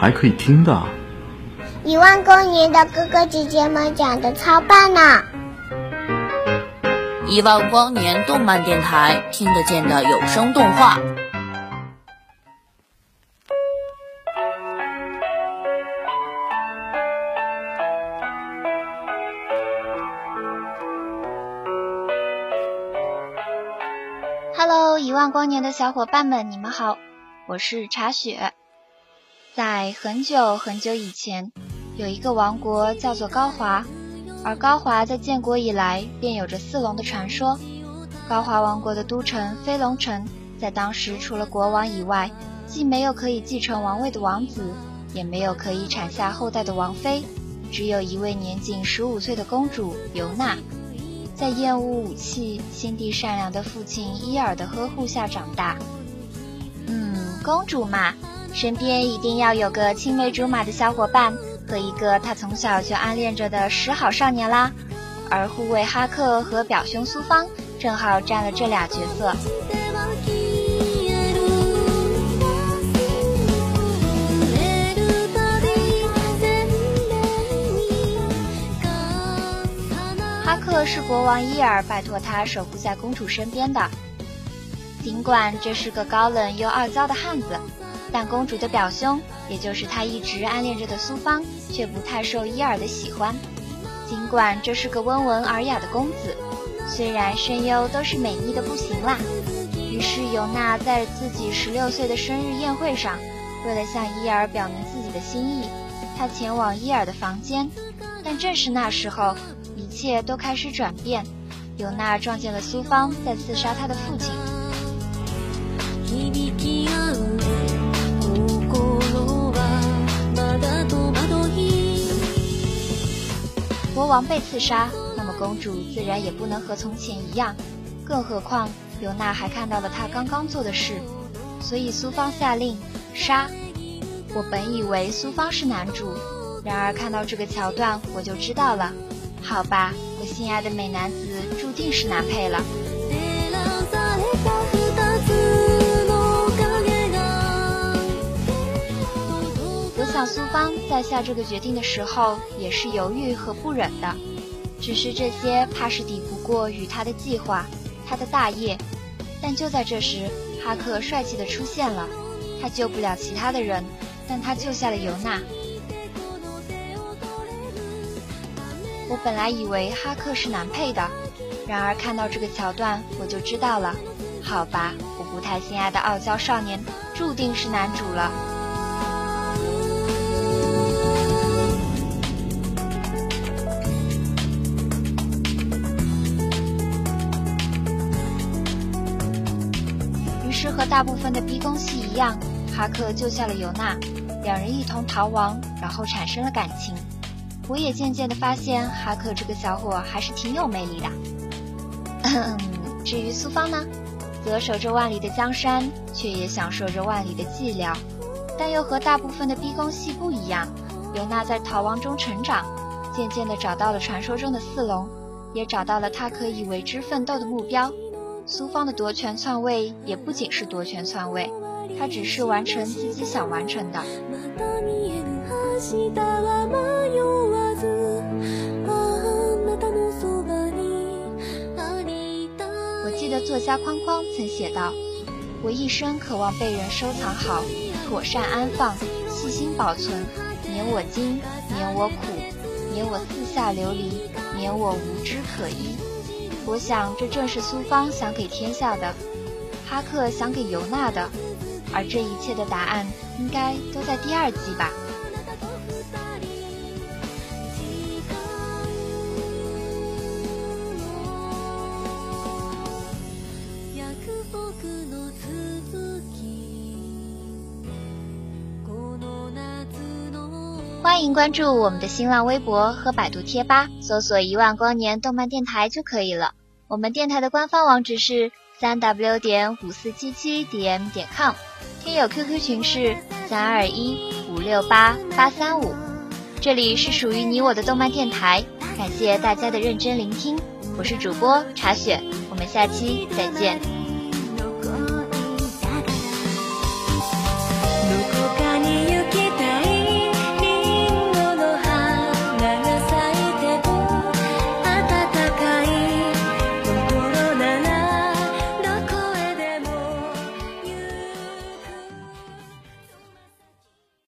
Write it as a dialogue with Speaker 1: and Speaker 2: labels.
Speaker 1: 还可以听的？
Speaker 2: 一万光年的哥哥姐姐们讲的超棒呢！
Speaker 3: 一万光年动漫电台听得见的有声动画。
Speaker 4: Hello，一万光年的小伙伴们，你们好，我是茶雪。在很久很久以前，有一个王国叫做高华，而高华在建国以来便有着四龙的传说。高华王国的都城飞龙城，在当时除了国王以外，既没有可以继承王位的王子，也没有可以产下后代的王妃，只有一位年仅十五岁的公主尤娜。在厌恶武器、心地善良的父亲伊尔的呵护下长大。嗯，公主嘛，身边一定要有个青梅竹马的小伙伴和一个他从小就暗恋着的十好少年啦。而护卫哈克和表兄苏芳正好占了这俩角色。哈克是国王伊尔拜托他守护在公主身边的。尽管这是个高冷又傲娇的汉子，但公主的表兄，也就是他一直暗恋着的苏芳，却不太受伊尔的喜欢。尽管这是个温文尔雅的公子，虽然声优都是美丽的不行啦。于是尤娜在自己十六岁的生日宴会上，为了向伊尔表明自己的心意，她前往伊尔的房间。但正是那时候。一切都开始转变，尤娜撞见了苏芳在刺杀他的父亲。王被刺杀，那么公主自然也不能和从前一样。更何况尤娜还看到了她刚刚做的事，所以苏芳下令杀。我本以为苏芳是男主，然而看到这个桥段，我就知道了。好吧，我心爱的美男子注定是男配了。想苏芳在下这个决定的时候也是犹豫和不忍的，只是这些怕是抵不过与他的计划，他的大业。但就在这时，哈克帅气的出现了，他救不了其他的人，但他救下了尤娜。我本来以为哈克是男配的，然而看到这个桥段，我就知道了。好吧，我不太心爱的傲娇少年注定是男主了。是和大部分的逼宫戏一样，哈克救下了尤娜，两人一同逃亡，然后产生了感情。我也渐渐地发现，哈克这个小伙还是挺有魅力的。至于苏芳呢，则守着万里的江山，却也享受着万里的寂寥。但又和大部分的逼宫戏不一样，尤娜在逃亡中成长，渐渐地找到了传说中的四龙，也找到了他可以为之奋斗的目标。苏芳的夺权篡位也不仅是夺权篡位，他只是完成自己想完成的。我记得作家框框曾写道：“我一生渴望被人收藏好，妥善安放，细心保存，免我惊，免我苦，免我四下流离，免我无枝可依。”我想，这正是苏芳想给天下的，哈克想给尤娜的，而这一切的答案，应该都在第二季吧。欢迎关注我们的新浪微博和百度贴吧，搜索“一万光年动漫电台”就可以了。我们电台的官方网址是三 w 点五四七七 dm 点 com，听友 QQ 群是三二一五六八八三五。这里是属于你我的动漫电台，感谢大家的认真聆听，我是主播茶雪，我们下期再见。